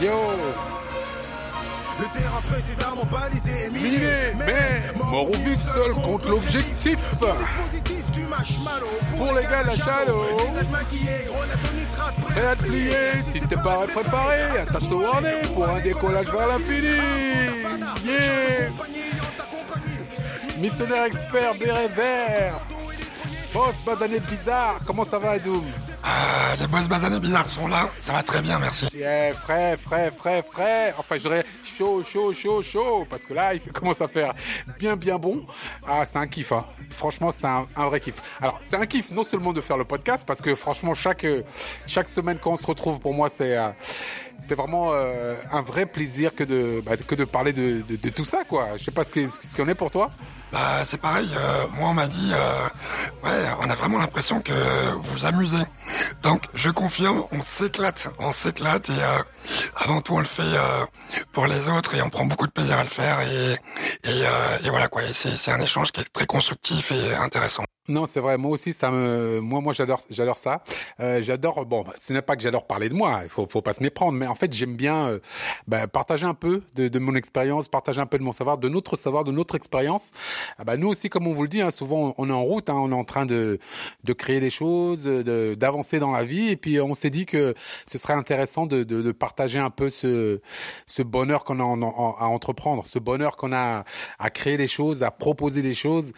Yo. Le terrain précédemment balisé et miné, Miné, mais mort ou vif seul contre l'objectif. Pour les gars, la nitrate, prêt Prêt à te plier, si t'es pas préparé, attache ton harnais pour un décollage vers l'infini. Yeah. Missionnaire expert, béret vert. Boss, basané bizarre, comment ça va Edoum? Euh, les boss basanés bizarres sont là, ça va très bien, merci. Yeah, frais, frais, frais, frais. Enfin, je dirais chaud, chaud, chaud, chaud. Parce que là, il commence à faire bien, bien bon. Ah, c'est un kiff, hein. Franchement, c'est un, un vrai kiff. Alors, c'est un kiff non seulement de faire le podcast, parce que franchement, chaque, chaque semaine quand on se retrouve, pour moi, c'est, euh, c'est vraiment euh, un vrai plaisir que de, bah, que de parler de, de, de tout ça, quoi. Je sais pas ce qu'il ce en est pour toi. Bah, c'est pareil, euh, moi on m'a dit, euh, ouais, on a vraiment l'impression que vous amusez. Donc, je confirme, on s'éclate, on s'éclate et euh, avant tout on le fait euh, pour les autres et on prend beaucoup de plaisir à le faire et, et, euh, et voilà quoi, c'est un échange qui est très constructif et intéressant. Non, c'est vrai. Moi aussi, ça me, moi, moi, j'adore, j'adore ça. Euh, j'adore. Bon, ce n'est pas que j'adore parler de moi. Il faut, faut pas se méprendre. Mais en fait, j'aime bien euh, bah, partager un peu de, de mon expérience, partager un peu de mon savoir, de notre savoir, de notre expérience. Ah bah, nous aussi, comme on vous le dit, hein, souvent, on est en route. Hein, on est en train de, de créer des choses, d'avancer dans la vie. Et puis, on s'est dit que ce serait intéressant de, de, de partager un peu ce, ce bonheur qu'on a à entreprendre, ce bonheur qu'on a à créer des choses, à proposer des choses.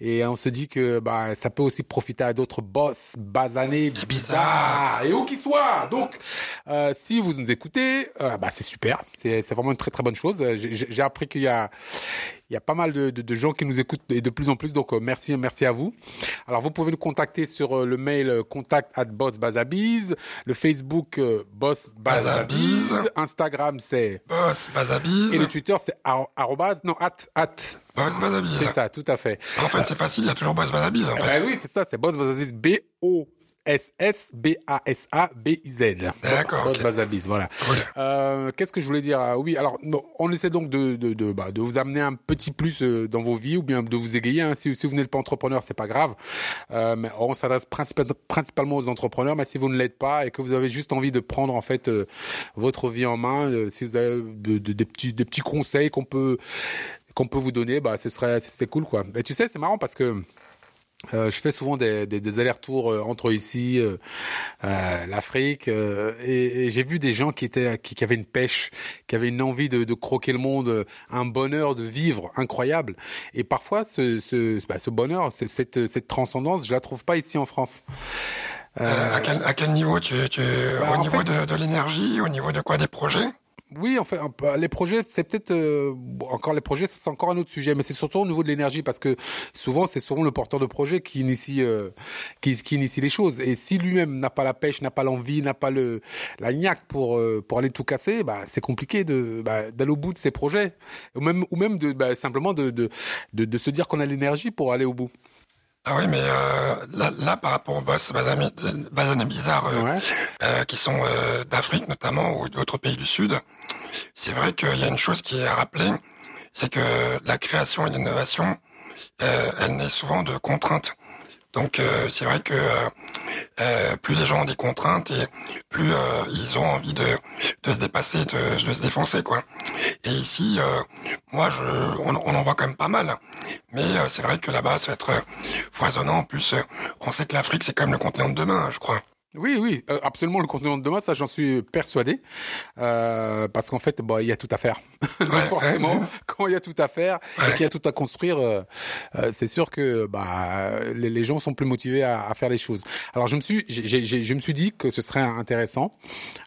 Et on se dit que bah ça peut aussi profiter à d'autres boss basanés, bizarres et où qu'ils soient. Donc euh, si vous nous écoutez, euh, bah c'est super. C'est vraiment une très très bonne chose. J'ai appris qu'il y a il y a pas mal de, de, de gens qui nous écoutent et de plus en plus. Donc euh, merci merci à vous. Alors vous pouvez nous contacter sur euh, le mail euh, contact at boss bazabiz, le Facebook boss bazabiz, Bazabiz. Instagram c'est Boss Bazabiz, et le Twitter c'est ar- arrobase non at at. Boss Bazabiz. C'est ça, tout à fait. En fait, c'est facile, il y a toujours Boss Bazabiz en Eh fait. ben oui, c'est ça, c'est Boss Bazabiz, B-O-S-S-B-A-S-A-B-I-Z. D'accord, Boss ok. Bazabiz, voilà. Cool. Euh, Qu'est-ce que je voulais dire Ah Oui, alors on essaie donc de de de, bah, de vous amener un petit plus euh, dans vos vies ou bien de vous égayer. Hein. Si, si vous n'êtes pas entrepreneur, c'est pas grave. Euh, mais on s'adresse principa- principalement aux entrepreneurs. Mais si vous ne l'êtes pas et que vous avez juste envie de prendre en fait euh, votre vie en main, euh, si vous avez de- de- des petits des petits conseils qu'on peut qu'on peut vous donner, bah ce serait c'est cool quoi. Et tu sais, c'est marrant parce que euh, je fais souvent des, des, des allers-retours euh, entre ici, euh, euh, l'Afrique, euh, et, et j'ai vu des gens qui étaient qui, qui avaient une pêche, qui avaient une envie de, de croquer le monde, euh, un bonheur de vivre incroyable. Et parfois, ce, ce, bah, ce bonheur, ce- cette, cette transcendance, je la trouve pas ici en France. Euh, à, quel, à quel niveau tu, tu Bah, au niveau fait- de, de l'énergie, au niveau de quoi des projets? Oui, en les projets, c'est peut-être euh, encore les projets, c'est encore un autre sujet, mais c'est surtout au niveau de l'énergie parce que souvent c'est souvent le porteur de projet qui initie euh, qui, qui initie les choses. Et si lui-même n'a pas la pêche, n'a pas l'envie, n'a pas le la niaque pour euh, pour aller tout casser, bah c'est compliqué de bah, d'aller au bout de ses projets, ou même ou même de bah, simplement de, de de se dire qu'on a l'énergie pour aller au bout. Ah oui, mais euh, là, là, par rapport aux boss basanés, bizarres euh, Ouais. euh, qui sont euh, d'Afrique notamment ou d'autres pays du Sud, c'est vrai qu'il y a une chose qui est à rappeler, c'est que la création et l'innovation, euh, elle naît souvent de contraintes. Donc euh, c'est vrai que euh, euh, plus les gens ont des contraintes et plus ils ont envie de, se dépasser, de, se défoncer quoi. Et ici, moi, je, on, on en voit quand même pas mal. Mais c'est vrai que là-bas, ça va être foisonnant. En plus, on sait que l'Afrique, c'est quand même le continent de demain, je crois. Oui, oui, euh, absolument le continent de demain, ça j'en suis persuadé, euh, parce qu'en fait, bon, il y a tout à faire. Donc forcément, ouais. quand il y a tout à faire et qu'il y a tout à construire, euh, euh, c'est sûr que bah les, les gens sont plus motivés à, à faire les choses. Alors je me suis, j'ai, j'ai- j'ai- je me suis dit que ce serait intéressant.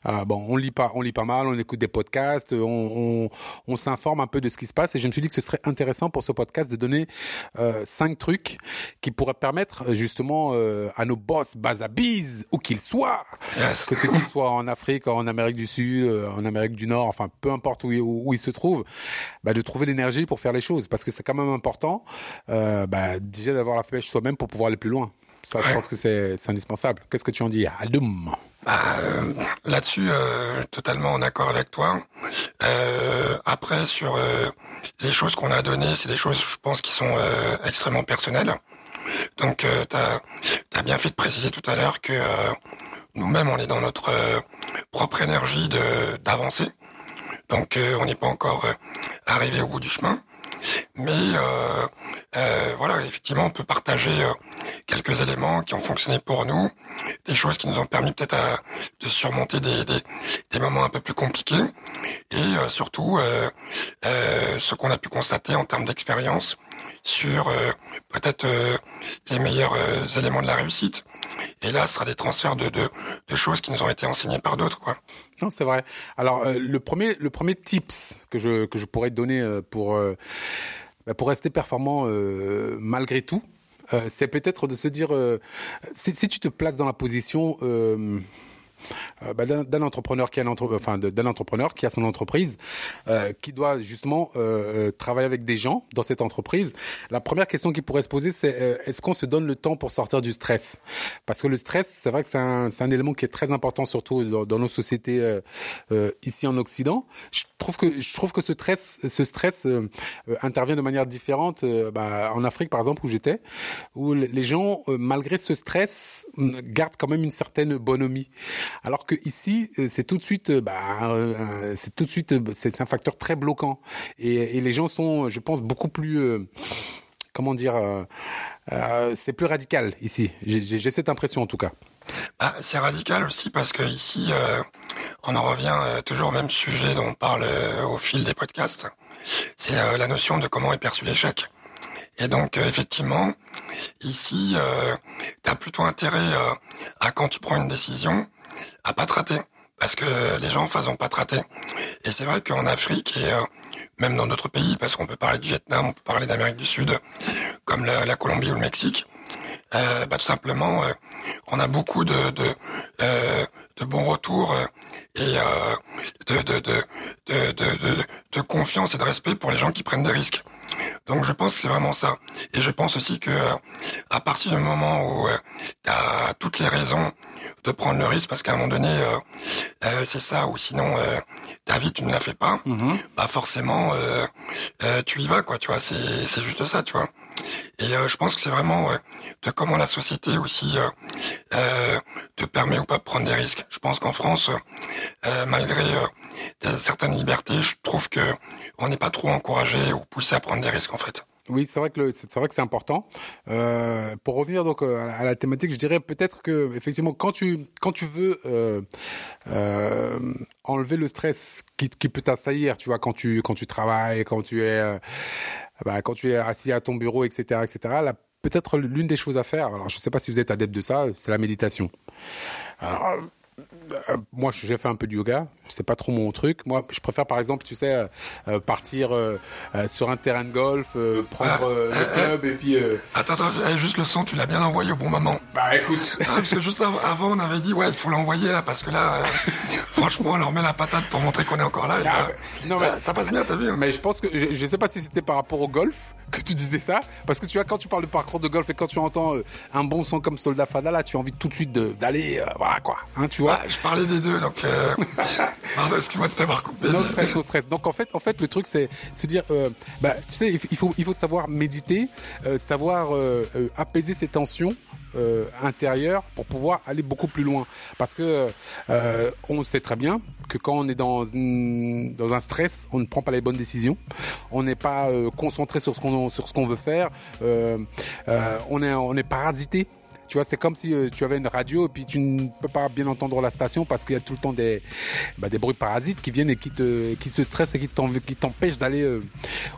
Euh, bon, on lit pas, on lit pas mal, on écoute des podcasts, on, on, on s'informe un peu de ce qui se passe, et je me suis dit que ce serait intéressant pour ce podcast de donner euh, cinq trucs qui pourraient permettre justement euh, à nos boss bazabiz où Yes. que c'est qu'ils soient en Afrique, en Amérique du Sud, euh, en Amérique du Nord, enfin peu importe où, ils- où, où ils se trouvent, bah, de trouver l'énergie pour faire les choses, parce que c'est quand même important euh, bah, déjà d'avoir la pêche soi-même pour pouvoir aller plus loin. Ça, je pense que c'est indispensable. Qu'est-ce que tu en dis Adoum Bah, euh, Là-dessus, euh, totalement en accord avec toi. Euh, après, sur les choses qu'on a données, c'est des choses, je pense, qui sont extrêmement personnelles. Donc, euh, t'as as bien fait de préciser tout à l'heure que euh, nous-mêmes, on est dans notre euh, propre énergie de d'avancer. Donc on n'est pas encore arrivé au bout du chemin. Mais euh, euh, voilà, effectivement, on peut partager euh, quelques éléments qui ont fonctionné pour nous, des choses qui nous ont permis peut-être de surmonter des, des, des, moments un peu plus compliqués, et surtout ce qu'on a pu constater en termes d'expérience sur peut-être les meilleurs éléments de la réussite. Et là, ce sera des transferts de, de, de choses qui nous ont été enseignés par d'autres, quoi. Non, c'est vrai. Alors le premier le premier tips que je que je pourrais te donner pour bah, pour rester performant euh, malgré tout, euh, c'est peut-être de se dire, euh, si, si, tu te places dans la position euh, bah, d'un entrepreneur qui a enfin d'un entrepreneur qui a son entreprise, euh, qui doit justement euh, travailler avec des gens dans cette entreprise. La première question qui pourrait se poser, c'est est-ce qu'on se donne le temps pour sortir du stress? Parce que le stress, c'est vrai que c'est un, un, élément qui est très important, surtout dans, dans nos sociétés ici en Occident. Je trouve que ce stress, ce stress intervient de manière différente. Bah, en Afrique, par exemple, où j'étais, où les gens, malgré ce stress, gardent quand même une certaine bonhomie. Alors que ici, euh, c'est tout de suite, euh, bah, euh, c'est tout de suite, c'est un facteur très bloquant. Et, les gens sont, je pense, beaucoup plus, comment dire, c'est plus radical ici. J'ai cette impression en tout cas. Bah, c'est radical aussi parce que ici, on en revient toujours au même sujet dont on parle au fil des podcasts. C'est la notion de comment est perçu l'échec. Et donc effectivement, ici, tu as plutôt intérêt à quand tu prends une décision, à pas trater parce que les gens en face pas traté. Et c'est vrai qu'en Afrique et euh, même dans d'autres pays, parce qu'on peut parler du Vietnam, on peut parler d'Amérique du Sud, comme la, Colombie ou le Mexique, euh, bah, tout simplement, euh, on a beaucoup de, de, de bons retours et de, de, de, de, de, confiance et de respect pour les gens qui prennent des risques. Donc je pense que c'est vraiment ça. Et je pense aussi que à partir du moment où tu as toutes les raisons de prendre le risque parce qu'à un moment donné, euh, euh, c'est ça, ou sinon, euh, David, tu ne la fais pas, mhm. bah forcément, tu y vas, quoi, tu vois, c'est, c'est juste ça, tu vois. Et je pense que c'est vraiment de comment la société aussi te permet ou pas de prendre des risques. Je pense qu'en France, malgré certaines libertés, je trouve que on n'est pas trop encouragé ou poussé à prendre des risques, en fait. Oui, c'est vrai que c'est vrai que c'est important. Euh, pour revenir donc euh, à la thématique, je dirais peut-être que effectivement quand tu quand tu veux euh, euh, enlever le stress qui, qui peut t'assaillir, tu vois, quand tu quand tu travailles, quand tu es euh, bah, quand tu es assis à ton bureau, etc., etc. Là, peut-être l'une des choses à faire. Alors, je ne sais pas si vous êtes adepte de ça, c'est la méditation. Alors, euh, moi, j'ai fait un peu de yoga. C'est pas trop mon truc. Moi, je préfère, par exemple, tu sais, euh, euh, partir sur un terrain de golf, prendre le club et puis. Attends, attends, juste le son, tu l'as bien envoyé au bon moment. Bah, écoute. Ah, parce que juste avant, on avait dit ouais, il faut l'envoyer là, parce que là, franchement, on leur met la patate pour montrer qu'on est encore là. Ah, non, mais, ça passe bien, t'as vu. Hein. Mais je pense que je, je sais pas si c'était par rapport au golf que tu disais ça, parce que tu vois, quand tu parles de parcours de golf et quand tu entends un bon son comme Soldat Fada, là, tu as envie tout de suite d'aller, voilà quoi, hein, tu vois je parlais des deux, donc euh... pardon, excuse-moi de t'avoir coupé. Non stress, non stress. Donc en fait, en fait, le truc c'est se dire, euh, bah, tu sais, il faut, il faut savoir méditer, euh, savoir euh, euh apaiser ses tensions. Euh, intérieures pour pouvoir aller beaucoup plus loin. Parce que euh, on sait très bien que quand on est dans dans un stress on ne prend pas les bonnes décisions. On n'est pas concentré sur ce qu'on sur ce qu'on veut faire. On est on est parasité tu vois, c'est comme si euh, tu avais une radio et puis tu ne peux pas bien entendre la station parce qu'il y a tout le temps des, bah, des bruits parasites qui viennent et qui te, qui se stressent et qui t'empêchent d'aller euh,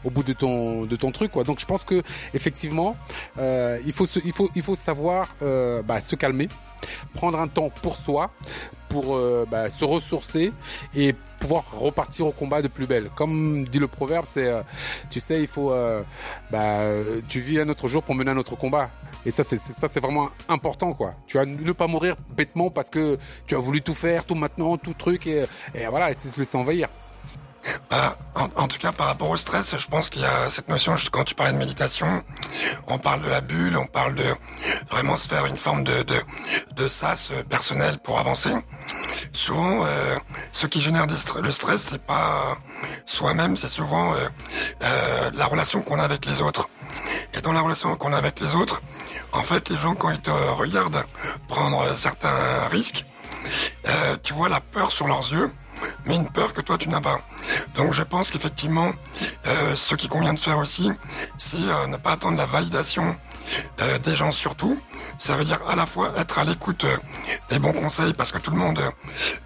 au bout de ton, de ton truc, quoi. Donc je pense que effectivement, euh, il faut, se, il faut, il faut savoir bah, se calmer, prendre un temps pour soi, pour bah, se ressourcer et pouvoir repartir au combat de plus belle. Comme dit le proverbe, c'est, tu sais, il faut, bah, tu vis un autre jour pour mener un autre combat. Et ça, c'est ça, c'est vraiment important, quoi. Tu vas ne pas mourir bêtement parce que tu as voulu tout faire, tout maintenant, tout truc, et, voilà, et se laisser envahir. Bah, en, tout cas, par rapport au stress, je pense qu'il y a cette notion, quand tu parlais de méditation, on parle de la bulle, on parle de vraiment se faire une forme de, de, de sas personnel pour avancer. Souvent, euh, ce qui génère le stress, c'est pas soi-même, c'est souvent euh, euh, la relation qu'on a avec les autres. Et dans la relation qu'on a avec les autres, en fait, les gens, quand ils te regardent prendre certains risques, euh, tu vois la peur sur leurs yeux, mais une peur que toi tu n'as pas. Donc je pense qu'effectivement, euh, ce qui convient de faire aussi, c'est euh, ne pas attendre la validation des gens surtout. Ça veut dire à la fois être à l'écoute euh, des bons conseils parce que tout le monde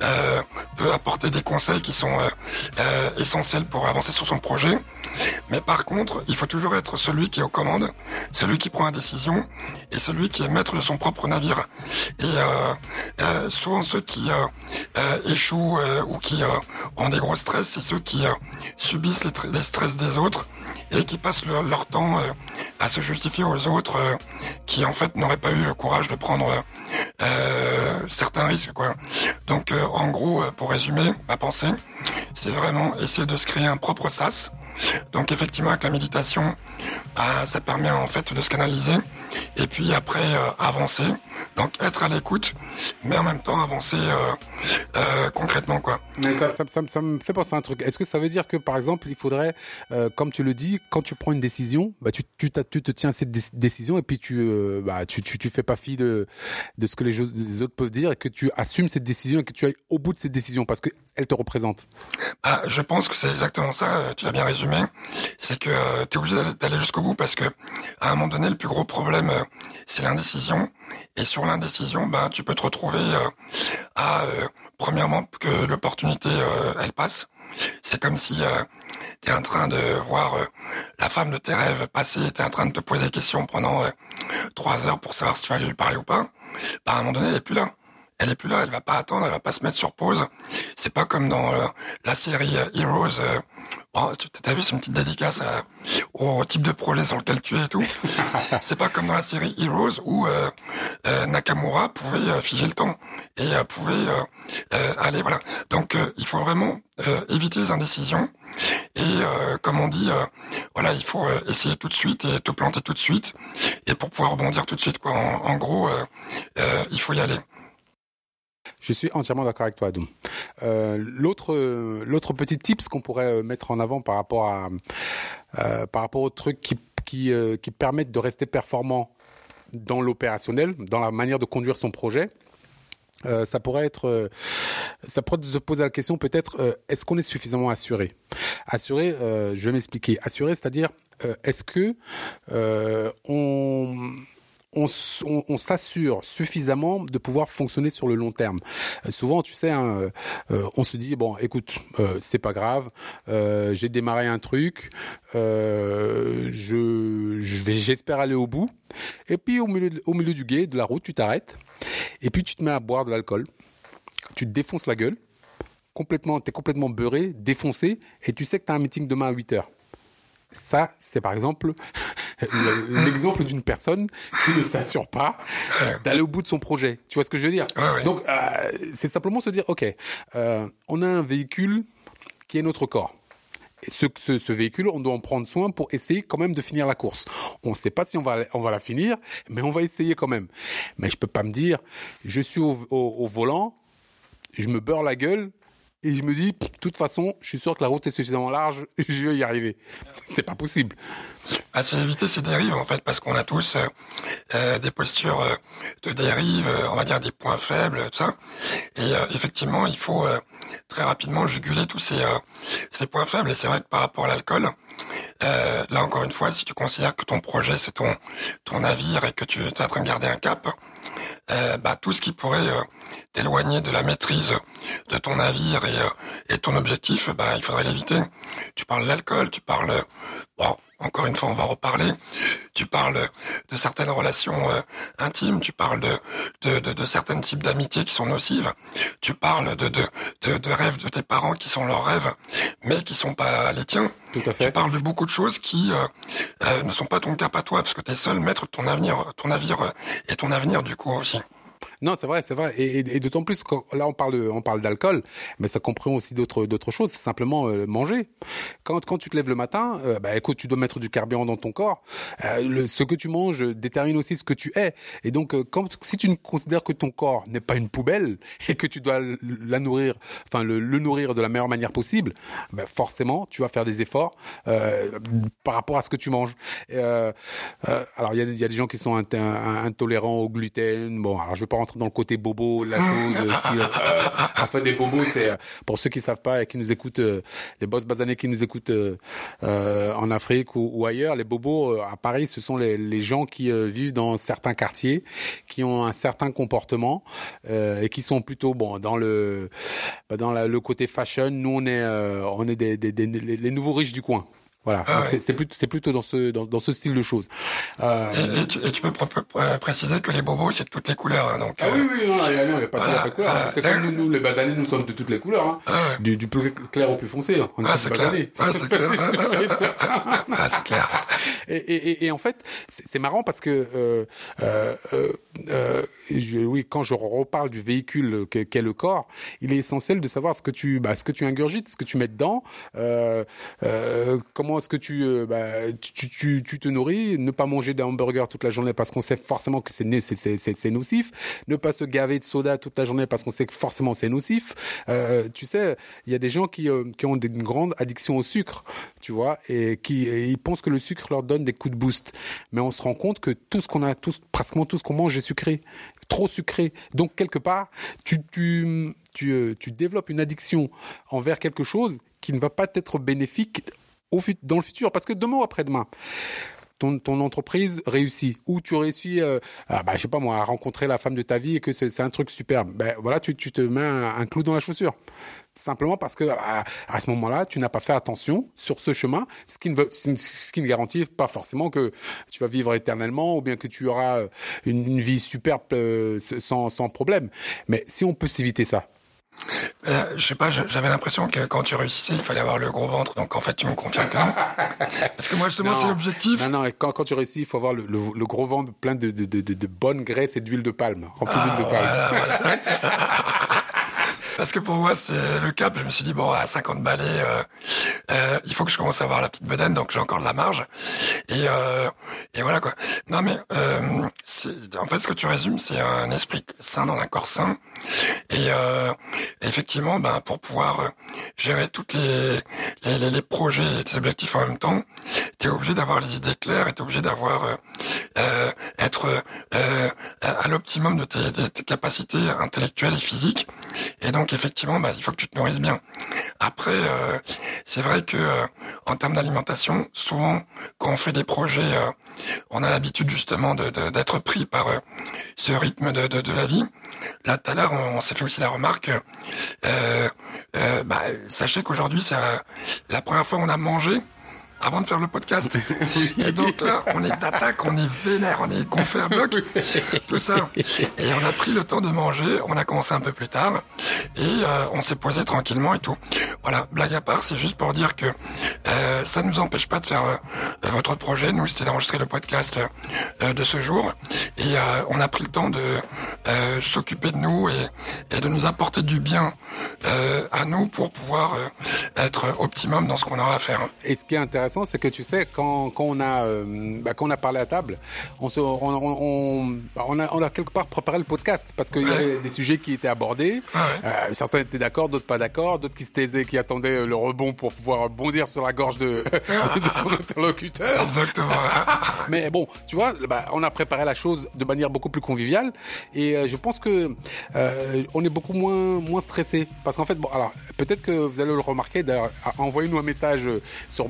euh, peut apporter des conseils qui sont essentiels pour avancer sur son projet. Mais par contre, il faut toujours être celui qui est aux commandes, celui qui prend la décision et celui qui est maître de son propre navire. Et souvent ceux qui échouent ou qui ont des gros stress, c'est ceux qui subissent les, stress des autres et qui passent leur temps à se justifier aux autres euh, qui en fait n'auraient pas eu le courage de prendre euh, certains risques quoi. Donc euh, en gros, pour résumer ma pensée, c'est vraiment essayer de se créer un propre sas. Donc effectivement avec la méditation, bah, ça permet en fait de se canaliser et puis après avancer. Donc être à l'écoute, mais en même temps avancer concrètement quoi. Mais ça, ça, ça, ça, me fait penser à un truc. Est-ce que ça veut dire que par exemple il faudrait, comme tu le dis, quand tu prends une décision, bah tu, tu, tu te tiens à cette décision et puis tu, euh, bah, tu, tu, tu fais pas fi de, de ce que les, les, autres peuvent dire et que tu assumes cette décision et que tu ailles au bout de cette décision parce qu'elle te représente. Ah, je pense que c'est exactement ça. Euh, tu l'as bien résumé. C'est que euh, tu es obligé d'aller jusqu'au bout parce que à un moment donné, le plus gros problème, c'est l'indécision. Et sur l'indécision, ben, tu peux te retrouver à, premièrement, que l'opportunité, elle passe. C'est comme si tu es en train de voir euh, la femme de tes rêves passer, tu es en train de te poser des questions pendant euh, trois heures pour savoir si tu vas lui parler ou pas. Bah, à un moment donné, elle est plus là. Elle est plus là, elle va pas attendre, elle va pas se mettre sur pause. C'est pas comme dans euh, la série Heroes. Bon, t'as vu, c'est une petite dédicace au type de projet sur lequel tu es et tout. c'est pas comme dans la série Heroes où Nakamura pouvait figer le temps et pouvait aller voilà. Donc il faut vraiment éviter les indécisions et euh, comme on dit, euh, voilà, il faut euh, essayer tout de suite et te planter tout de suite. Et pour pouvoir rebondir tout de suite, quoi. En, gros, il faut y aller. Je suis entièrement d'accord avec toi, Adoum. l'autre, l'autre petit tips qu'on pourrait mettre en avant par rapport à, par rapport aux trucs qui, qui, qui permettent de rester performant dans l'opérationnel, dans la manière de conduire son projet, euh, ça pourrait être, euh, ça pourrait se poser la question peut-être, euh, est-ce qu'on est suffisamment assuré? Assuré, je vais m'expliquer. Assuré, c'est-à-dire, est-ce que on on, s'assure suffisamment de pouvoir fonctionner sur le long terme. souvent, tu sais, hein, on se dit bon, écoute, c'est pas grave, j'ai démarré un truc, j'espère aller au bout. Et puis au milieu, du guet, de la route, tu t'arrêtes et puis tu te mets à boire de l'alcool, tu te défonces la gueule, complètement, t'es complètement beurré, défoncé, et tu sais que tu as un meeting demain à 8 heures. Ça, c'est par exemple l'exemple d'une personne qui ne s'assure pas d'aller au bout de son projet. Tu vois ce que je veux dire Donc, euh, c'est simplement se dire, ok, euh, on a un véhicule qui est notre corps ce, ce, ce, véhicule, on doit en prendre soin pour essayer quand même de finir la course. On ne sait pas si on va, on va la finir, mais on va essayer quand même. Mais je peux pas me dire, je suis au, au, volant, je me beurre la gueule, et je me dis, de toute façon, je suis sûr que la route est suffisamment large, je vais y arriver. C'est pas possible. À éviter ces dérives, en fait, parce qu'on a tous euh, euh des postures euh, de dérive, euh, on va dire des points faibles, tout ça. Et effectivement, il faut très rapidement juguler tous ces, ces points faibles. Et c'est vrai que par rapport à l'alcool, là encore une fois, si tu considères que ton projet c'est ton ton navire et que tu es en train de garder un cap, bah, tout ce qui pourrait t'éloigner de la maîtrise de ton navire et, euh, et ton objectif, bah, il faudrait l'éviter. Tu parles d'alcool, tu parles, bon, encore une fois, on va reparler. Tu parles de certaines relations euh, intimes, tu parles de, de, de, de certains types d'amitiés qui sont nocives, tu parles de, de, de, de, rêves de tes parents qui sont leurs rêves, mais qui sont pas les tiens. Tout à fait. Tu parles de beaucoup de choses qui euh, ne sont pas ton cap à toi, parce que tu es seul maître de ton avenir, ton navire et ton avenir du coup aussi. Non, c'est vrai, c'est vrai. Et, et, et d'autant plus que là, on parle, on parle d'alcool, mais ça comprend aussi d'autres, d'autres choses. C'est simplement euh, manger. Quand, quand tu te lèves le matin, euh, bah écoute, tu dois mettre du carburant dans ton corps. Euh, le, ce que tu manges détermine aussi ce que tu es. Et donc, quand, si tu ne considères que ton corps n'est pas une poubelle et que tu dois la nourrir, enfin le, le nourrir de la meilleure manière possible, bah forcément, tu vas faire des efforts par rapport à ce que tu manges. alors, il y a, y a, des gens qui sont intolérants au gluten. Bon, alors je vais pas rentrer rentre dans le côté bobo, la chose, euh, style. en fait, les bobos, c'est euh, pour ceux qui savent pas et qui nous écoutent, euh, les boss basanés qui nous écoutent en Afrique ou, ou ailleurs, les bobos à Paris, ce sont les, les gens qui vivent dans certains quartiers, qui ont un certain comportement et qui sont plutôt bon dans le dans la- le côté fashion. Nous, on est on est des, des, les nouveaux riches du coin. Voilà, Ah ouais. c'est- c'est plutôt c'est plutôt dans ce dans, dans ce style de choses. Euh, Et, et tu, et tu peux pr- pr- pr- préciser que les bobos, c'est de toutes les couleurs. hein, donc, Ah euh, oui, oui, non, il y a, a pas, pas de couleur. Voilà, C'est voilà. comme nous, nous, les basanés, nous sommes de toutes les couleurs. Hein. Ah ouais. Du, du plus clair au plus foncé. hein. On est Ah, c'est clair. basanés. Ah, c'est clair. c'est ah, c'est clair. Et, et, et- et en fait, c'est c'est marrant parce que euh, euh, euh, euh, je, oui, quand je reparle du véhicule que- qu'est le corps, il est essentiel de savoir ce que tu, bah, ce que tu ingurgites, ce que tu mets dedans, euh, euh, est-ce que tu, euh, bah, tu, tu, tu te nourris, ne pas manger des hamburgers toute la journée parce qu'on sait forcément que c'est nocif, ne pas se gaver de soda toute la journée parce qu'on sait que forcément c'est nocif. Euh, tu sais, il y a des gens qui, euh, qui ont une grande addiction au sucre, tu vois, et qui ils pensent que le sucre leur donne des coups de boost. Mais on se rend compte que tout ce qu'on a, tout, pratiquement tout ce qu'on mange est sucré, trop sucré. Donc quelque part, tu tu tu, tu développes une addiction envers quelque chose qui ne va pas être bénéfique au fut- dans le futur, parce que demain ou après-demain. Ton, ton entreprise réussit ou tu réussis euh, à, bah, je sais pas moi à rencontrer la femme de ta vie et que c'est un truc superbe. Ben voilà tu, tu te mets un, un clou dans la chaussure. Simplement parce que à, à ce moment-là tu n'as pas fait attention sur ce chemin ce qui ne veut ce qui ne garantit pas forcément que tu vas vivre éternellement ou bien que tu auras une, une vie superbe euh, sans, sans problème. Mais si on peut s'éviter ça Euh, je sais pas, j'avais l'impression que quand tu réussissais, il fallait avoir le gros ventre. Donc en fait, tu me confirmes que non. Parce que moi, justement, c'est l'objectif. Non, non, et quand, quand tu réussis, il faut avoir le, le, le gros ventre plein de, de, de, bonne graisse et d'huile de palme, rempli d'huile de palme. Parce que pour moi, c'est le cap. Je me suis dit, bon, à 50 balais, euh, euh, il faut que je commence à avoir la petite bedaine, donc j'ai encore de la marge. Et, et voilà quoi. Non mais, en fait, ce que tu résumes, c'est un esprit sain dans un corps sain. Et euh, effectivement, ben, pour pouvoir euh, gérer toutes les, les, les, les projets et tes objectifs en même temps, tu es obligé d'avoir les idées claires et tu es obligé d'avoir euh, euh, être euh, à l'optimum de tes, de tes capacités intellectuelles et physiques. Et donc effectivement, bah, il faut que tu te nourrisses bien. Après, euh, c'est vrai que en termes d'alimentation, souvent quand on fait des projets, on a l'habitude justement de- de- d'être pris par euh, ce rythme de, la vie. Là, tout à l'heure, on, s'est fait aussi la remarque. Euh, euh, bah, sachez qu'aujourd'hui, c'est la première fois qu'on a mangé avant de faire le podcast. Et donc là, on est d'attaque, on est vénère, on est qu'on fait un bloc, tout ça. Et on a pris le temps de manger, on a commencé un peu plus tard, et euh, on s'est posé tranquillement et tout. Voilà, blague à part, c'est juste pour dire que euh, ça ne nous empêche pas de faire euh, votre projet. Nous, c'était d'enregistrer le podcast de ce jour, et on a pris le temps de s'occuper de nous et, et de nous apporter du bien à nous pour pouvoir être optimum dans ce qu'on aura à faire. Et ce qui est intéressant, c'est que tu sais, quand, quand on a euh, bah, quand on a parlé à table, on se, on, on, on, on a, on a quelque part préparé le podcast parce qu'il y avait des sujets qui étaient abordés. Ah. Euh, certains étaient d'accord, d'autres pas d'accord, d'autres qui se taisaient, qui attendaient le rebond pour pouvoir bondir sur la gorge de, de son interlocuteur. Exactement. Mais bon, tu vois, bah, on a préparé la chose de manière beaucoup plus conviviale et euh, je pense que euh, on est beaucoup moins moins stressé parce qu'en fait, bon, alors peut-être que vous allez le remarquer. D'ailleurs, envoyez-nous un message euh, sur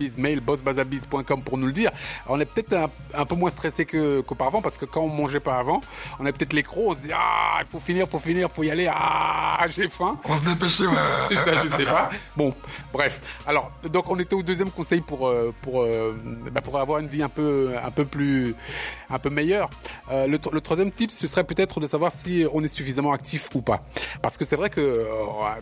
bossbazabiz, mail bossbazabiz.com pour nous le dire. On est peut-être un, un peu moins stressé que qu'auparavant parce que quand on mangeait pas avant, on a peut-être les crocs, on se dit ah, il faut finir, faut finir, faut y aller, ah, j'ai faim. On se dépêchait, ouais. Ça, je sais pas. Bon, bref. Alors, donc on était au deuxième conseil pour euh, pour euh, bah, pour avoir une vie un peu un peu plus un peu meilleure. Euh, le, le troisième tip, ce serait peut-être de savoir si on est suffisamment actif ou pas. Parce que c'est vrai que euh,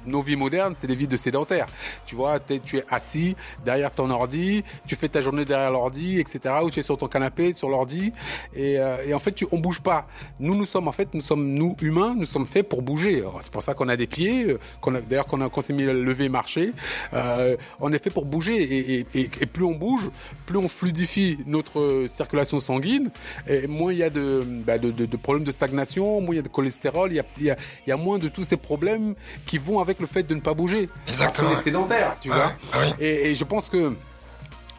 nos vies modernes, c'est des vies de sédentaires. Tu vois, t'es- tu es assis derrière ton ordi, tu fais ta journée derrière l'ordi, etc. Ou tu es sur ton canapé, sur l'ordi, et, euh, et en fait, tu, on bouge pas. Nous, nous sommes en fait, nous sommes nous humains, nous sommes faits pour bouger. C'est pour ça qu'on a des pieds, euh, qu'on a d'ailleurs qu'on a qu'on s'est mis à lever, marcher. Euh, on est fait pour bouger, et, et, et, plus on bouge, plus on fluidifie notre circulation sanguine, et moins il y a de, bah, de, de, de problèmes de stagnation, moins il y a de cholestérol, il y a, il y a, il y a moins de tous ces problèmes qui vont avec le fait de ne pas bouger. Parce Exactement, qu'on est sédentaire, tu Ouais, vois. ah oui. Et, et je pense que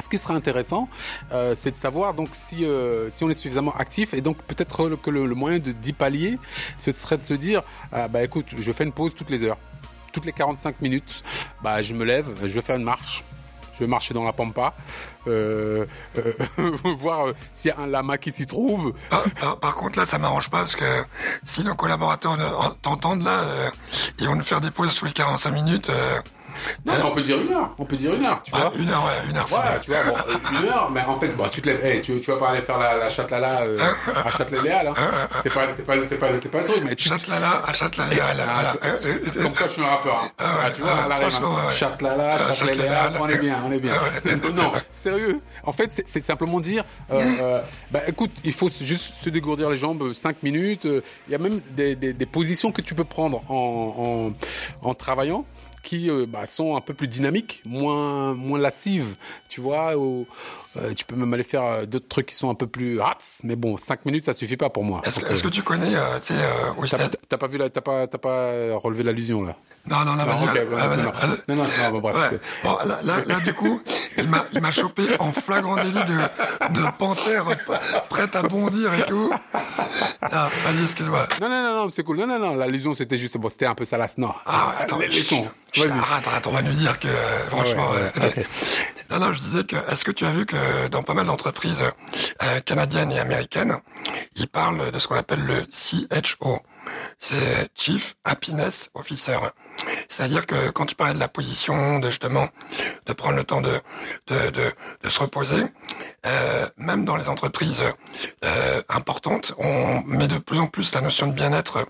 Ce qui serait intéressant, euh, c'est de savoir donc si euh, si on est suffisamment actif et donc peut-être que le, le moyen de d'y pallier, ce serait de se dire ah, bah écoute, je fais une pause toutes les heures, toutes les 45 minutes, bah je me lève, je vais faire une marche, je vais marcher dans la pampa, euh, euh, voir euh, s'il y a un lama qui s'y trouve. Par, par- par contre, là, ça m'arrange pas parce que si nos collaborateurs t'entendent là, euh, ils vont nous faire des pauses tous les 45 minutes. Non, mais on peut dire une heure, on peut dire une heure, tu ah, vois. une heure, ouais, une heure, bien. tu vois, bon, euh, une heure, mais en fait, bon, tu te lèves, hey, tu, tu vas pas aller faire la, la châtelala euh, à Châtelet-Léal, hein. C'est pas, c'est pas, c'est pas, c'est pas le truc, mais tu, Châtelala à Châtelet-Léal. Ah, euh, comme quoi je suis un rappeur. hein. Ah, tu vois, ah, la rime, hein. ouais. Châtelala, Ah, Châtelet-Léal, on est bien, on est bien. non, sérieux. En fait, c'est- c'est simplement dire, euh, euh, bah écoute, il faut juste se dégourdir les jambes 5 minutes. euh, Il y a même des, des, des positions que tu peux prendre en, en, en travaillant qui euh, bah, sont un peu plus dynamiques, moins moins lascives, tu vois. Euh, tu peux même aller faire euh, d'autres trucs qui sont un peu plus hats, mais bon, 5 minutes ça suffit pas pour moi. Est-ce que, tu connais, euh, tu sais, T'as pas vu la, t'as pas, t'as pas relevé l'allusion là? Non, non, non, Non, ouais, non, non, non, non, non, non, bon, bref. Ouais. Bon, là, là, là, du coup, il m'a, il m'a chopé en flagrant délit de, de panthère prête à bondir et tout. Ah, vas-y, excuse-moi. Non, non, non, non, c'est cool. Non, non, non, l'allusion c'était juste, bon, c'était un peu salace. Non. Ah, attends, Les- arrête, arrête, on va nous dire que, euh, franchement, ouais. Non, je disais que, est-ce que tu as vu que dans pas mal d'entreprises euh, canadiennes et américaines, ils parlent de ce qu'on appelle le CHO. C'est Chief Happiness Officer. C'est-à-dire que quand tu parlais de la position, de justement, de prendre le temps de, de, de, de se reposer, euh, même dans les entreprises euh, importantes, on met de plus en plus la notion de bien-être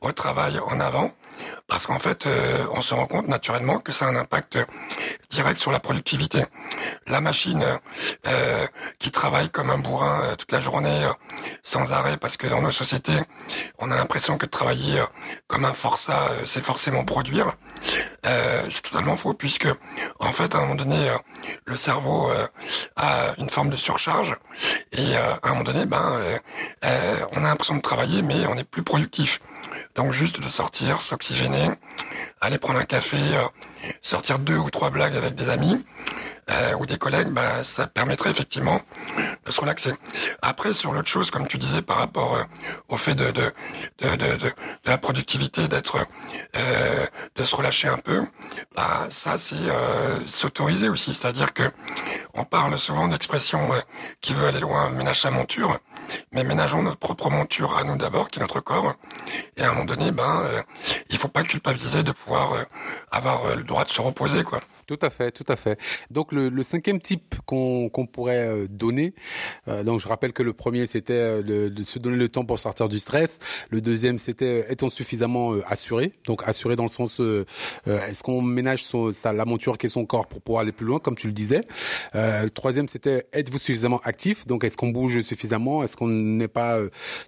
au travail en avant. Parce qu'en fait, euh, on se rend compte naturellement que ça a un impact direct sur la productivité. La machine euh, qui travaille comme un bourrin euh, toute la journée euh, sans arrêt, parce que dans nos sociétés, on a l'impression que travailler euh, comme un forçat, c'est forcément produire. C'est totalement faux, puisque en fait, à un moment donné, le cerveau a une forme de surcharge, et à un moment donné, ben, on a l'impression de travailler, mais on est plus productif. Donc juste de sortir, s'oxygéner, aller prendre un café, euh, sortir deux ou trois blagues avec des amis euh, ou des collègues, bah, ça permettrait effectivement de se relaxer. Après, sur l'autre chose, comme tu disais, par rapport euh, au fait de, la productivité, d'être, de se relâcher un peu, bah, ça c'est s'autoriser aussi. C'est-à-dire que on parle souvent d'expression qui veut aller loin, ménage sa monture, mais ménageons notre propre monture à nous d'abord, qui est notre corps. Et à un moment donné, ben, euh, il faut pas culpabiliser de pouvoir euh, avoir euh, le droit de se reposer, quoi. Tout à fait, tout à fait. Donc le, le cinquième type qu'on qu'on pourrait euh, donner, euh, donc je rappelle que le premier c'était euh, de, se donner le temps pour sortir du stress. Le deuxième c'était euh, est-on suffisamment assuré Donc assuré dans le sens euh, est-ce qu'on ménage son, sa, la monture qui est son corps pour pouvoir aller plus loin, comme tu le disais? Euh, le troisième c'était êtes-vous suffisamment actif? Donc est-ce qu'on bouge suffisamment? Est-ce qu'on n'est pas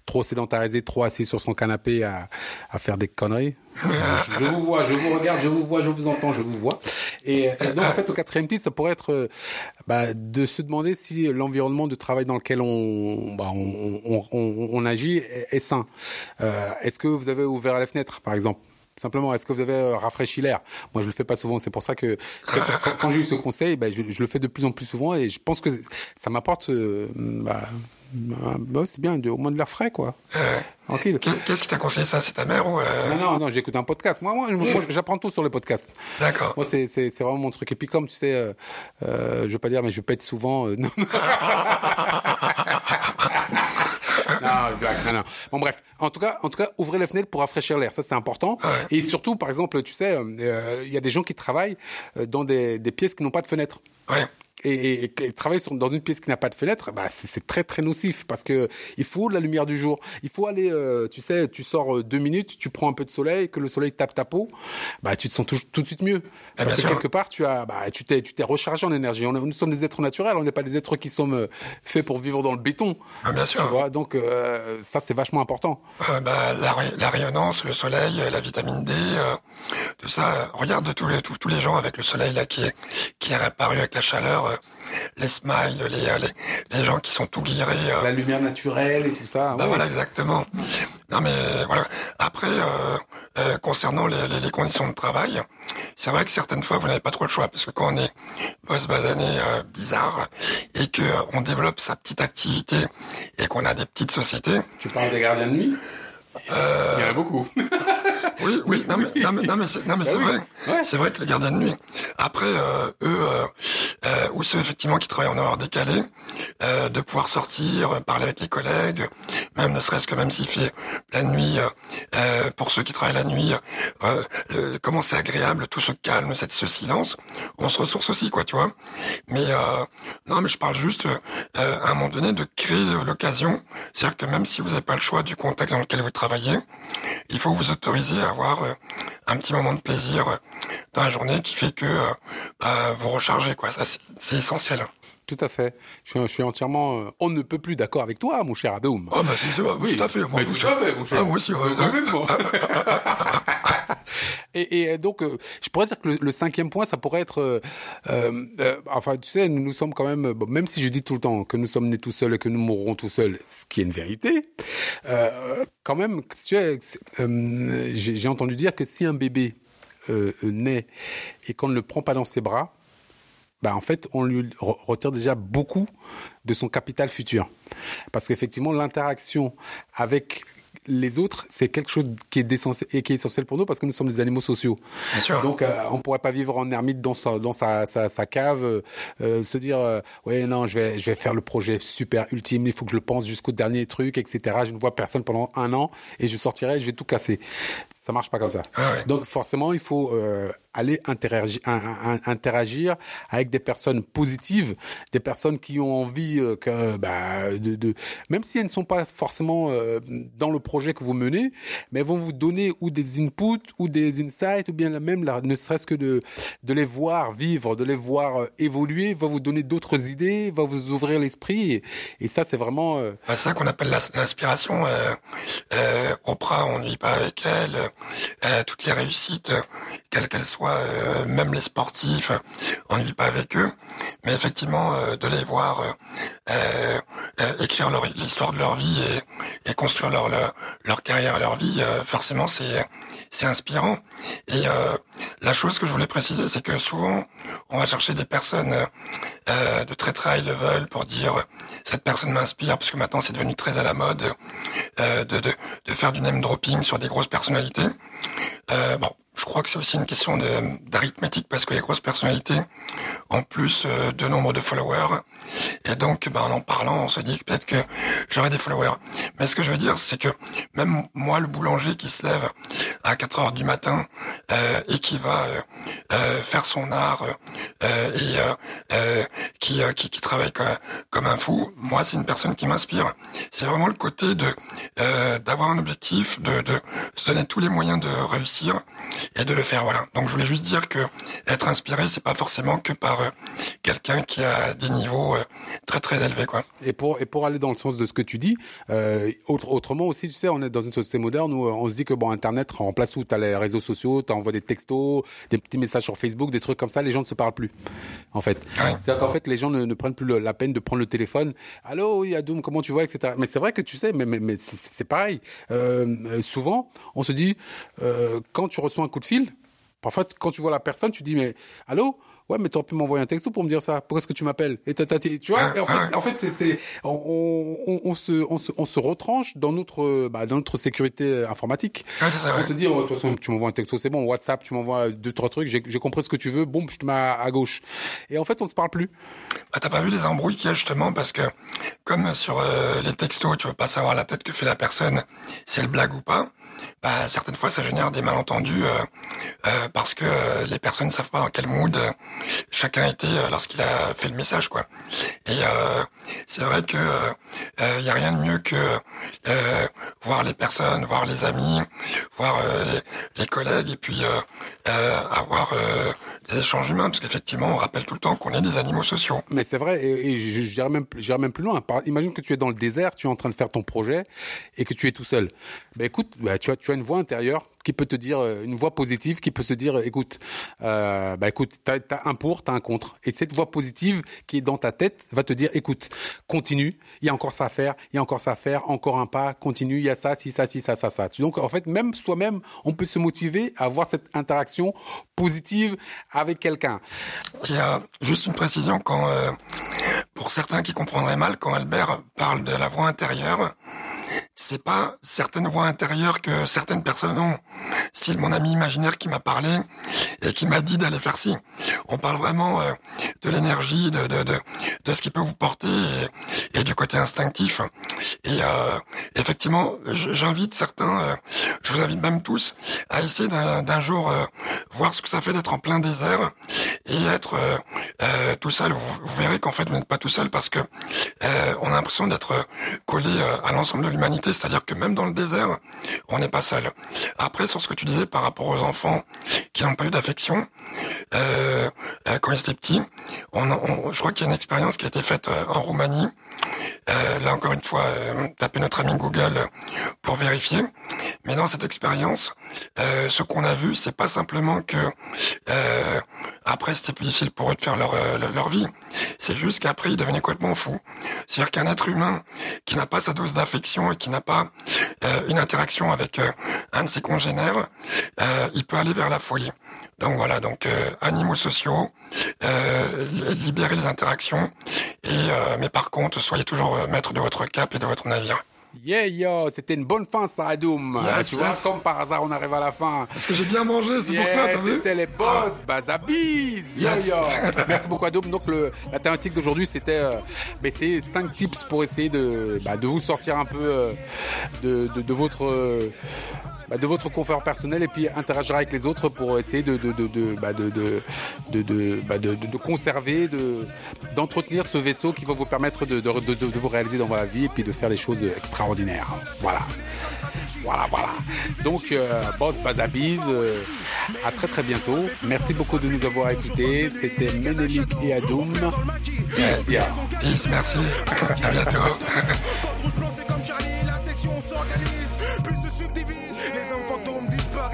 trop sédentarisé, trop assis sur son canapé à, à faire des conneries? Je vous vois, je vous regarde, je vous vois, je vous entends, je vous vois. Et, et donc en fait, le quatrième titre, ça pourrait être euh, bah, de se demander si l'environnement de travail dans lequel on, bah, on, agit est, est sain. Euh, est-ce que vous avez ouvert la fenêtre, par exemple? Simplement, est-ce que vous avez euh, rafraîchi l'air? Moi, je le fais pas souvent. C'est pour ça que quand, quand j'ai eu ce conseil, ben, je, je le fais de plus en plus souvent et je pense que ça m'apporte. euh, bah, bah, c'est bien, de- au moins de l'air frais, quoi. Tranquille. Qu'est- Qu'est-ce qui t'a conseillé ça? C'est ta mère ou euh, Non, non, non, j'écoute un podcast. Moi, moi, moi, j'apprends tout sur les podcasts. D'accord. Moi, c'est, vraiment mon truc. Et puis, comme tu sais, euh, euh, je vais pas dire, mais je pète souvent. euh, non, non. Je blague. Non, non. Bon, bref. En tout cas, en tout cas, ouvrez les fenêtres pour rafraîchir l'air. Ça, c'est important. Et surtout, par exemple, tu sais, euh, il y a des gens qui travaillent euh, dans des, des pièces qui n'ont pas de fenêtre. Ouais. Et, et, et travailler sur, dans une pièce qui n'a pas de fenêtre, bah c'est, très très nocif parce que il faut la lumière du jour. Il faut aller, euh, tu sais, tu sors euh, deux minutes, tu prends un peu de soleil, que le soleil tape ta peau, bah tu te sens tout, tout de suite mieux. Ah, parce que quelque part, tu as, bah tu t'es, tu t'es rechargé en énergie. On, nous sommes des êtres naturels, on n'est pas des êtres qui sont euh, faits pour vivre dans le béton. Ah, bien sûr. Tu vois, donc euh, ça c'est vachement important. Euh, bah, la, la rayonnance, le soleil, euh, la vitamine D, euh, tout ça. Regarde tous les tous, tous les gens avec le soleil là qui est qui est réapparu avec la chaleur. Euh, les smiles, les, euh, les, les gens qui sont tout guirés. euh, La lumière naturelle et tout ça. ouais. voilà, exactement. Non mais voilà. Après, euh, euh, concernant les, les, les conditions de travail, c'est vrai que certaines fois vous n'avez pas trop le choix parce que quand on est boss basané euh, bizarre et que on développe sa petite activité et qu'on a des petites sociétés, Tu parles des gardiens de nuit? Il y en a beaucoup. oui, oui, non mais, non mais, non mais c'est, non mais Bah c'est vrai, Ouais. c'est vrai que les gardiens de nuit. Après, euh, eux, euh, euh, ou ceux effectivement qui travaillent en heure décalée, euh, de pouvoir sortir, euh, parler avec les collègues, même ne serait-ce que même s'il fait la nuit, euh, pour ceux qui travaillent la nuit, euh, comment c'est agréable, tout ce calme, cette, ce silence, on se ressource aussi, quoi, tu vois. Mais euh, non, mais je parle juste euh, à un moment donné de créer l'occasion, c'est-à-dire que même si vous n'avez pas le choix du contexte dans lequel vous travaillez, il faut vous autoriser avoir euh, un petit moment de plaisir euh, dans la journée qui fait que euh, bah, vous rechargez, quoi. Ça, c'est- essentiel. Tout à fait. Je suis, je suis entièrement, euh, on ne peut plus d'accord avec toi, mon cher Adoum. Oh, bah, c'est, c'est, oui, tout à fait. Moi, tout à fait, mon cher. Ah, moi aussi, ouais. Complètement. et, donc, euh, je pourrais dire que le, cinquième point, ça pourrait être, euh, euh, enfin, tu sais, nous, nous sommes quand même, même si je dis tout le temps que nous sommes nés tout seuls et que nous mourrons tout seuls, ce qui est une vérité, quand même, tu sais, j'ai entendu dire que si un bébé naît et qu'on ne le prend pas dans ses bras, bah en fait, on lui re- retire déjà beaucoup de son capital futur. Parce qu'effectivement, l'interaction avec les autres, c'est quelque chose qui est, d'essentiel- et qui est essentiel pour nous parce que nous sommes des animaux sociaux. Bien sûr. Donc, euh, on pourrait pas vivre en ermite dans sa, dans sa, sa, sa cave, euh, euh, se dire, euh, ouais, non, je vais, je vais faire le projet super ultime, il faut que je le pense jusqu'au dernier truc, etc. Je ne vois personne pendant un an et je sortirai, je vais tout casser. Ça marche pas comme ça. Ah ouais. Donc, forcément, il faut euh, aller interagir, interagir avec des personnes positives, des personnes qui ont envie euh, que, bah, de, de, même si elles ne sont pas forcément euh, dans le projet que vous menez, mais vont vous donner ou des inputs ou des insights ou bien même, là, ne serait-ce que de, de les voir vivre, de les voir euh, évoluer, va vous donner d'autres idées, va vous ouvrir l'esprit. Et, ça, c'est vraiment. Bah, c'est ça qu'on appelle l'inspiration. Oprah, on ne vit pas avec elle. Toutes les réussites, quelles qu'elles soient, euh, même les sportifs, on ne vit pas avec eux. Mais effectivement, euh, de les voir euh, euh, écrire l'histoire de leur vie et, et construire leur, leur leur carrière, leur vie, euh, forcément, c'est c'est inspirant. Et euh, la chose que je voulais préciser, c'est que souvent, on va chercher des personnes de très très high level pour dire cette personne m'inspire, parce que maintenant c'est devenu très à la mode de, de, de faire du name dropping sur des grosses personnalités. Bon, je crois que c'est aussi une question d'arithmétique parce que les grosses personnalités ont plus euh, de nombre de followers et donc ben, en en parlant on se dit que peut-être que j'aurai des followers. Mais ce que je veux dire c'est que même moi le boulanger qui se lève à 4 heures du matin euh, et qui va euh, euh, faire son art euh, et euh, qui, qui qui travaille comme, un fou, moi c'est une personne qui m'inspire. C'est vraiment le côté de d'avoir un objectif, de, de se donner tous les moyens de réussir et de le faire. Voilà. Donc je voulais juste dire que être inspiré, c'est pas forcément que par euh, quelqu'un qui a des niveaux euh, très très élevés, quoi. Et pour et pour aller dans le sens de ce que tu dis, euh, autre, autrement aussi, tu sais, on est dans une société moderne où euh, on se dit que bon, Internet remplace tout. T'as les réseaux sociaux, t'envoies des textos, des petits messages sur Facebook, des trucs comme ça. Les gens ne se parlent plus, en fait. Ouais. C'est-à-dire qu'en fait, les gens ne, ne prennent plus le- la peine de prendre le téléphone. Allô, oui, Adoum, comment tu vas, etc. Mais c'est vrai que tu sais, mais mais, mais c'est- pareil. Souvent, on se dit euh, quand tu reçois un coup de fil, parfois quand tu vois la personne, tu dis mais allô? Ouais, mais t'aurais pu m'envoyer un texto pour me dire ça. Pourquoi est-ce que tu m'appelles? Et tu vois, et en fait, en fait, c'est, on, on, on se, on se, on se retranche dans notre, bah, dans notre sécurité informatique. Ouais, c'est ça, on se dit, oh, de toute façon, tu m'envoies un texto, c'est bon. WhatsApp, tu m'envoies deux, trois trucs. J'ai, j'ai compris ce que tu veux. Boum, je te mets à, à gauche. Et en fait, on ne se parle plus. Bah, t'as pas vu les embrouilles qu'il y a justement? Parce que comme sur euh, les textos, tu veux pas savoir la tête que fait la personne, si elle blague ou pas. Bah, certaines fois, ça génère des malentendus euh, euh, parce que euh, les personnes ne savent pas dans quel mood euh, chacun était lorsqu'il a fait le message, quoi. Et c'est vrai que il y a rien de mieux que voir les personnes, voir les amis, voir les, les collègues et puis avoir des échanges humains parce qu'effectivement, on rappelle tout le temps qu'on est des animaux sociaux. Mais c'est vrai, et, et j'irais même, même plus loin. Imagine que tu es dans le désert, tu es en train de faire ton projet et que tu es tout seul. Ben écoute, ben, tu as, tu as une voix intérieure qui peut te dire euh, une voix positive qui peut se dire écoute euh, bah écoute t'as as un pour t'as un contre. Et cette voix positive qui est dans ta tête va te dire écoute continue il y a encore ça à faire il y a encore ça à faire encore un pas continue il y a ça si ça si ça ça ça. Donc en fait même soi-même on peut se motiver à avoir cette interaction positive avec quelqu'un. Il y a juste une précision quand euh, pour certains qui comprendraient mal quand Albert parle de la voix intérieure c'est pas certaines voix intérieures que certaines personnes ont. C'est mon ami imaginaire qui m'a parlé et qui m'a dit d'aller faire ci. On parle vraiment euh, de l'énergie, de, de, de, de, ce qui peut vous porter et, du côté instinctif. Et euh, effectivement, j'invite certains, euh, je vous invite même tous, à essayer d'un jour voir ce que ça fait d'être en plein désert et être tout seul. Vous, vous verrez qu'en fait, vous n'êtes pas tout seul parce que on a l'impression d'être collé à l'ensemble de l'humanité c'est-à-dire que même dans le désert, on n'est pas seul. Après, sur ce que tu disais par rapport aux enfants qui n'ont pas eu d'affection, euh, euh quand ils étaient petits, on, je crois qu'il y a une expérience qui a été faite euh, en Roumanie. Euh, là encore une fois, euh, tapez notre ami Google pour vérifier. Mais dans cette expérience, euh, ce qu'on a vu, c'est pas simplement que euh, après c'était plus difficile pour eux de faire leur leur vie. C'est juste qu'après ils devenaient complètement fous. C'est-à-dire qu'un être humain qui n'a pas sa dose d'affection et qui n'a pas une interaction avec un de ses congénères, il peut aller vers la folie. Donc voilà, donc animaux sociaux, libérer les interactions. Et mais par contre, soyez toujours maître de votre cap et de votre navire. Yeah, yo, c'était une bonne fin, ça, Adoum. tu vois, comme par hasard, on arrive à la fin. Parce que j'ai bien mangé, c'est pour ça, t'as vu C'était les boss, ah. Bazabiz. Yes. Yo, Merci beaucoup, Adoum. Donc, le, la thématique d'aujourd'hui, c'était, euh, ben, c'est cinq tips pour essayer de, bah, de vous sortir un peu euh, de, de, de, votre, euh, bah, de votre confort personnel et puis interagir avec les autres pour essayer de de de de bah, de de de, de, bah, de, de, conserver, de d'entretenir ce vaisseau qui va vous permettre de, de, de, de vous réaliser dans votre vie et puis de faire des choses extraordinaires. Voilà. Voilà, voilà. Donc, euh, Boss Bazabiz, euh, à très très bientôt. Merci beaucoup de nous avoir écoutés. C'était Ménélique et Adoum. Merci. Peace, merci. À bientôt.